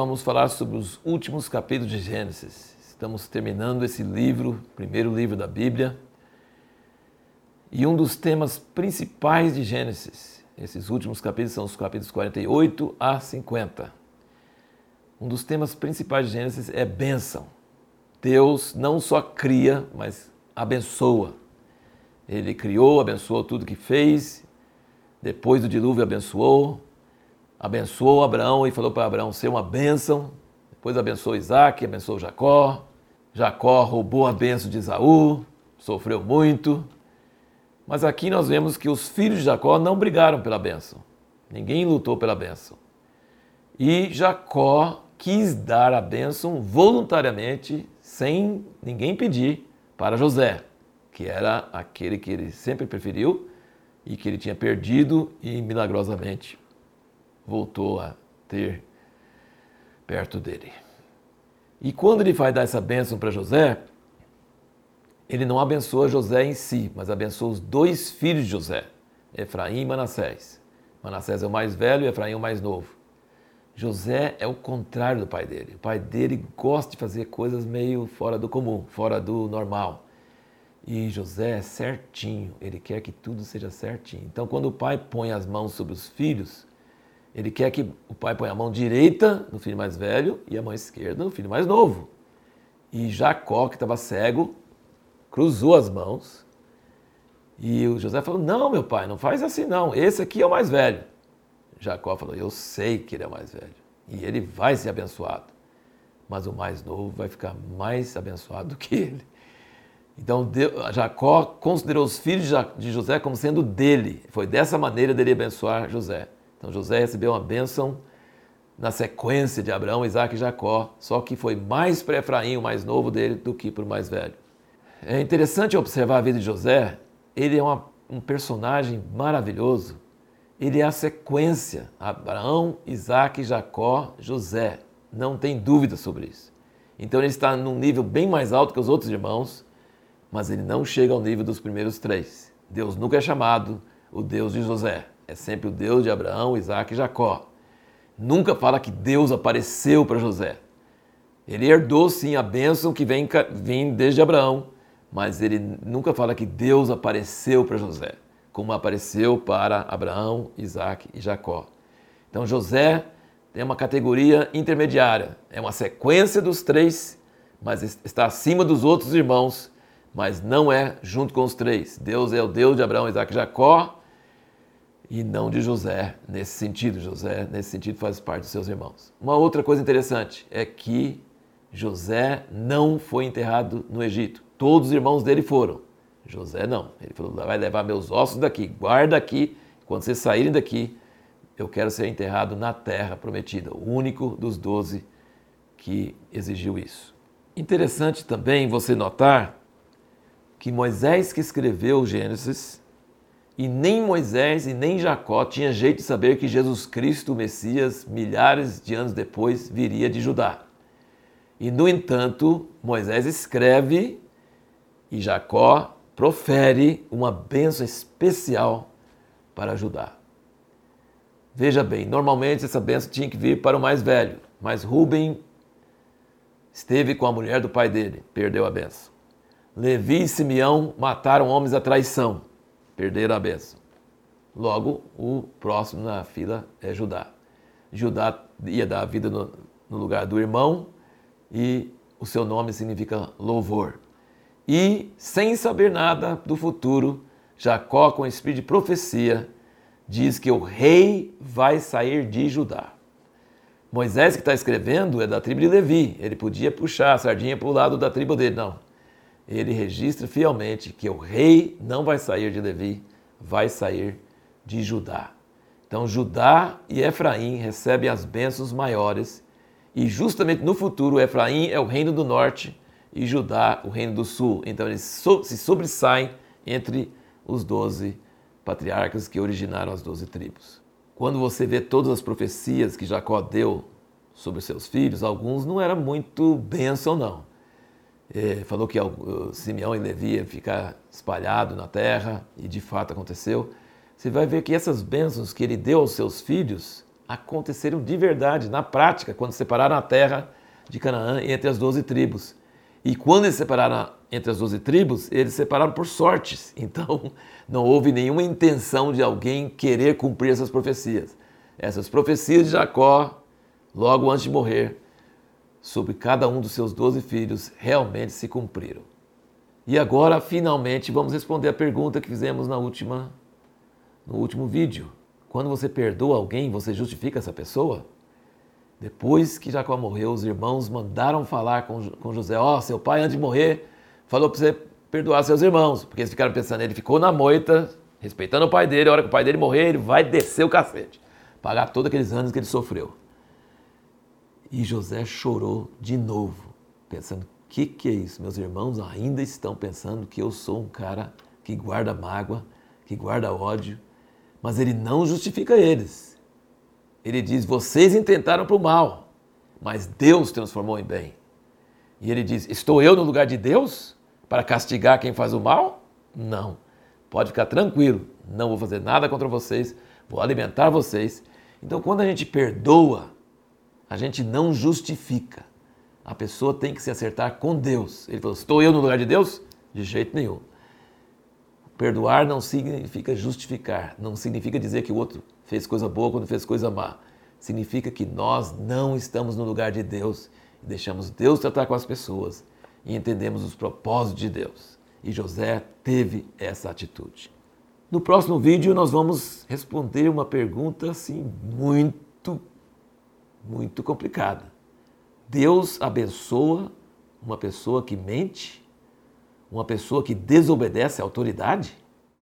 vamos falar sobre os últimos capítulos de Gênesis. Estamos terminando esse livro, primeiro livro da Bíblia. E um dos temas principais de Gênesis, esses últimos capítulos são os capítulos 48 a 50. Um dos temas principais de Gênesis é bênção. Deus não só cria, mas abençoa. Ele criou, abençoou tudo que fez, depois do dilúvio abençoou, abençoou Abraão e falou para Abraão ser uma bênção. Depois abençoou Isaac, abençoou Jacó. Jacó roubou a bênção de Isaú, sofreu muito. Mas aqui nós vemos que os filhos de Jacó não brigaram pela bênção. Ninguém lutou pela bênção. E Jacó quis dar a bênção voluntariamente, sem ninguém pedir, para José, que era aquele que ele sempre preferiu e que ele tinha perdido e milagrosamente voltou a ter perto dele. E quando ele vai dar essa bênção para José, ele não abençoa José em si, mas abençoa os dois filhos de José, Efraim e Manassés. Manassés é o mais velho e Efraim é o mais novo. José é o contrário do pai dele. O pai dele gosta de fazer coisas meio fora do comum, fora do normal. E José é certinho, ele quer que tudo seja certinho. Então, quando o pai põe as mãos sobre os filhos, ele quer que o pai ponha a mão direita no filho mais velho e a mão esquerda no filho mais novo. E Jacó, que estava cego, cruzou as mãos. E o José falou: Não, meu pai, não faz assim não. Esse aqui é o mais velho. Jacó falou: Eu sei que ele é o mais velho. E ele vai ser abençoado. Mas o mais novo vai ficar mais abençoado do que ele. Então Jacó considerou os filhos de José como sendo dele. Foi dessa maneira dele abençoar José. Então José recebeu uma bênção na sequência de Abraão, Isaac e Jacó, só que foi mais para Efraim, o mais novo dele, do que para o mais velho. É interessante observar a vida de José. Ele é uma, um personagem maravilhoso. Ele é a sequência: Abraão, Isaac, Jacó, José. Não tem dúvida sobre isso. Então ele está num nível bem mais alto que os outros irmãos, mas ele não chega ao nível dos primeiros três. Deus nunca é chamado o Deus de José. É sempre o Deus de Abraão, Isaac e Jacó. Nunca fala que Deus apareceu para José. Ele herdou sim a bênção que vem, vem desde Abraão, mas ele nunca fala que Deus apareceu para José, como apareceu para Abraão, Isaac e Jacó. Então José tem uma categoria intermediária, é uma sequência dos três, mas está acima dos outros irmãos, mas não é junto com os três. Deus é o Deus de Abraão, Isaac e Jacó, e não de José, nesse sentido. José, nesse sentido, faz parte dos seus irmãos. Uma outra coisa interessante é que José não foi enterrado no Egito. Todos os irmãos dele foram. José não. Ele falou: vai levar meus ossos daqui, guarda aqui. Quando vocês saírem daqui, eu quero ser enterrado na terra prometida. O único dos doze que exigiu isso. Interessante também você notar que Moisés, que escreveu Gênesis, e nem Moisés e nem Jacó tinha jeito de saber que Jesus Cristo, o Messias, milhares de anos depois, viria de Judá. E, no entanto, Moisés escreve e Jacó profere uma bênção especial para Judá. Veja bem, normalmente essa bênção tinha que vir para o mais velho, mas Rubem esteve com a mulher do pai dele, perdeu a bênção. Levi e Simeão mataram homens à traição perderam a bênção. Logo, o próximo na fila é Judá. Judá ia dar a vida no, no lugar do irmão e o seu nome significa louvor. E, sem saber nada do futuro, Jacó, com espírito de profecia, diz que o rei vai sair de Judá. Moisés, que está escrevendo, é da tribo de Levi. Ele podia puxar a sardinha para o lado da tribo dele. Não ele registra fielmente que o rei não vai sair de Levi, vai sair de Judá. Então Judá e Efraim recebem as bênçãos maiores e justamente no futuro Efraim é o reino do norte e Judá o reino do sul. Então eles se sobressaem entre os doze patriarcas que originaram as doze tribos. Quando você vê todas as profecias que Jacó deu sobre seus filhos, alguns não eram muito bênção não falou que o Simeão e Levi iam ficar espalhados na terra, e de fato aconteceu. Você vai ver que essas bênçãos que ele deu aos seus filhos, aconteceram de verdade, na prática, quando separaram a terra de Canaã entre as doze tribos. E quando eles separaram entre as doze tribos, eles separaram por sortes. Então, não houve nenhuma intenção de alguém querer cumprir essas profecias. Essas profecias de Jacó, logo antes de morrer, sobre cada um dos seus doze filhos, realmente se cumpriram. E agora, finalmente, vamos responder a pergunta que fizemos na última, no último vídeo. Quando você perdoa alguém, você justifica essa pessoa? Depois que Jacó morreu, os irmãos mandaram falar com, com José: Ó, oh, seu pai, antes de morrer, falou para você perdoar seus irmãos, porque eles ficaram pensando, ele ficou na moita, respeitando o pai dele, a hora que o pai dele morrer, ele vai descer o cacete, pagar todos aqueles anos que ele sofreu. E José chorou de novo, pensando: o que, que é isso? Meus irmãos ainda estão pensando que eu sou um cara que guarda mágoa, que guarda ódio, mas ele não justifica eles. Ele diz: vocês intentaram para o mal, mas Deus transformou em bem. E ele diz: estou eu no lugar de Deus para castigar quem faz o mal? Não. Pode ficar tranquilo, não vou fazer nada contra vocês, vou alimentar vocês. Então, quando a gente perdoa, a gente não justifica. A pessoa tem que se acertar com Deus. Ele falou: estou eu no lugar de Deus? De jeito nenhum. Perdoar não significa justificar, não significa dizer que o outro fez coisa boa quando fez coisa má. Significa que nós não estamos no lugar de Deus e deixamos Deus tratar com as pessoas e entendemos os propósitos de Deus. E José teve essa atitude. No próximo vídeo nós vamos responder uma pergunta assim muito, muito complicada. Deus abençoa uma pessoa que mente uma pessoa que desobedece à autoridade?